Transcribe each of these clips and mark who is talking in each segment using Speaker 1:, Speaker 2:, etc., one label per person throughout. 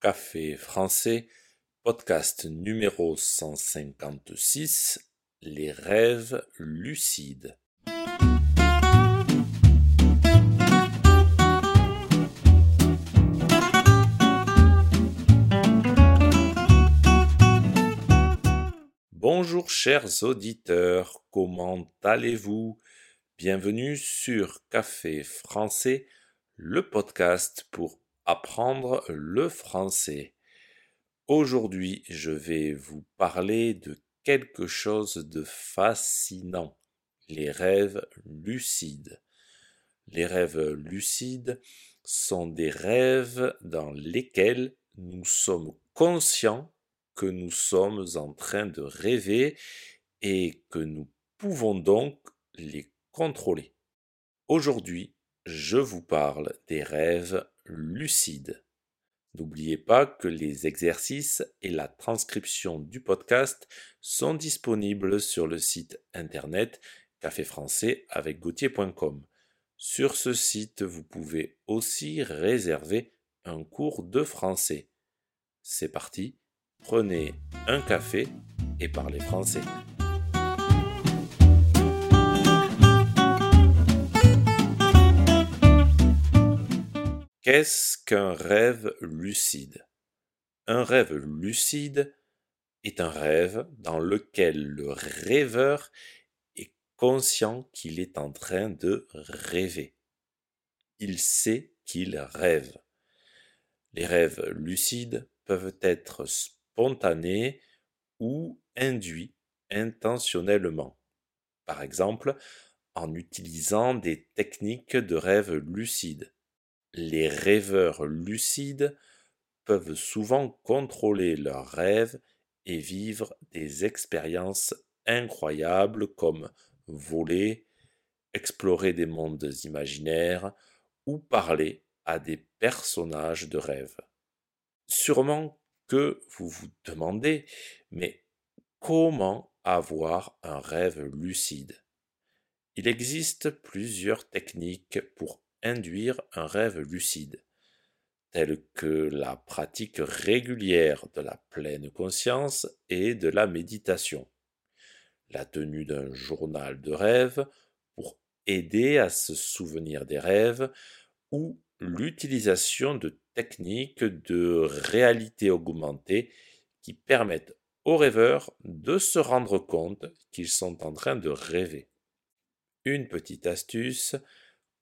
Speaker 1: Café français, podcast numéro 156, les rêves lucides. Bonjour chers auditeurs, comment allez-vous? Bienvenue sur Café français, le podcast pour apprendre le français. Aujourd'hui, je vais vous parler de quelque chose de fascinant, les rêves lucides. Les rêves lucides sont des rêves dans lesquels nous sommes conscients que nous sommes en train de rêver et que nous pouvons donc les contrôler. Aujourd'hui, je vous parle des rêves lucides. N'oubliez pas que les exercices et la transcription du podcast sont disponibles sur le site internet café français avec gauthier.com. Sur ce site, vous pouvez aussi réserver un cours de français. C'est parti, prenez un café et parlez français. Qu'est-ce qu'un rêve lucide? Un rêve lucide est un rêve dans lequel le rêveur est conscient qu'il est en train de rêver. Il sait qu'il rêve. Les rêves lucides peuvent être spontanés ou induits intentionnellement. Par exemple, en utilisant des techniques de rêve lucide les rêveurs lucides peuvent souvent contrôler leurs rêves et vivre des expériences incroyables comme voler, explorer des mondes imaginaires ou parler à des personnages de rêve. Sûrement que vous vous demandez, mais comment avoir un rêve lucide? Il existe plusieurs techniques pour induire un rêve lucide, tel que la pratique régulière de la pleine conscience et de la méditation, la tenue d'un journal de rêve pour aider à se souvenir des rêves, ou l'utilisation de techniques de réalité augmentée qui permettent aux rêveurs de se rendre compte qu'ils sont en train de rêver. Une petite astuce,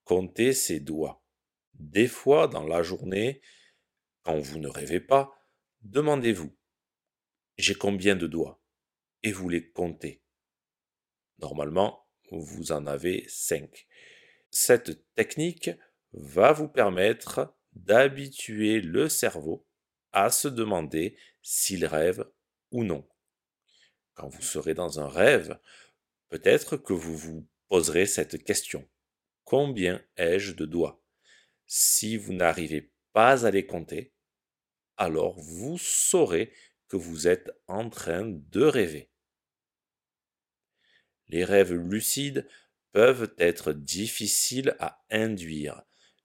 Speaker 1: comptez ses doigts. Des fois, dans la journée, quand vous ne rêvez pas, demandez-vous J'ai combien de doigts? Et vous les comptez. Normalement, vous en avez cinq. Cette technique va vous permettre d'habituer le cerveau à se demander s'il rêve ou non. Quand vous serez dans un rêve, peut-être que vous vous poserez cette question. Combien ai-je de doigts? Si vous n'arrivez pas à les compter, alors vous saurez que vous êtes en train de rêver. Les rêves lucides peuvent être difficiles à induire,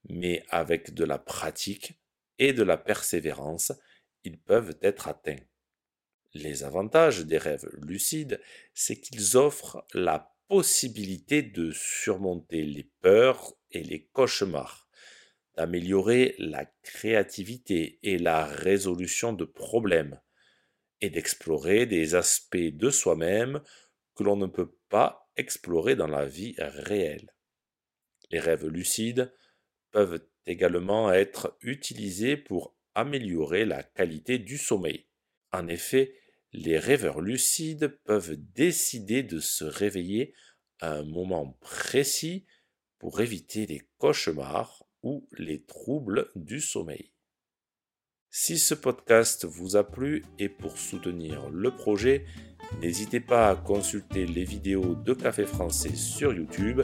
Speaker 1: mais avec de la pratique et de la persévérance, ils peuvent être atteints. Les avantages des rêves lucides, c'est qu'ils offrent la possibilité de surmonter les peurs et les cauchemars, d'améliorer la créativité et la résolution de problèmes, et d'explorer des aspects de soi-même que l'on ne peut pas explorer dans la vie réelle. Les rêves lucides peuvent également être utilisés pour améliorer la qualité du sommeil. En effet, les rêveurs lucides peuvent décider de se réveiller à un moment précis pour éviter les cauchemars ou les troubles du sommeil. Si ce podcast vous a plu et pour soutenir le projet, n'hésitez pas à consulter les vidéos de Café Français sur YouTube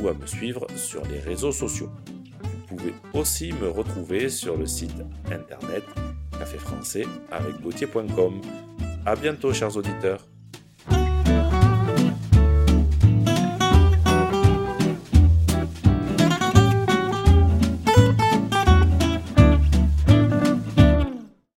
Speaker 1: ou à me suivre sur les réseaux sociaux. Vous pouvez aussi me retrouver sur le site internet café français avec A bientôt, chers auditeurs.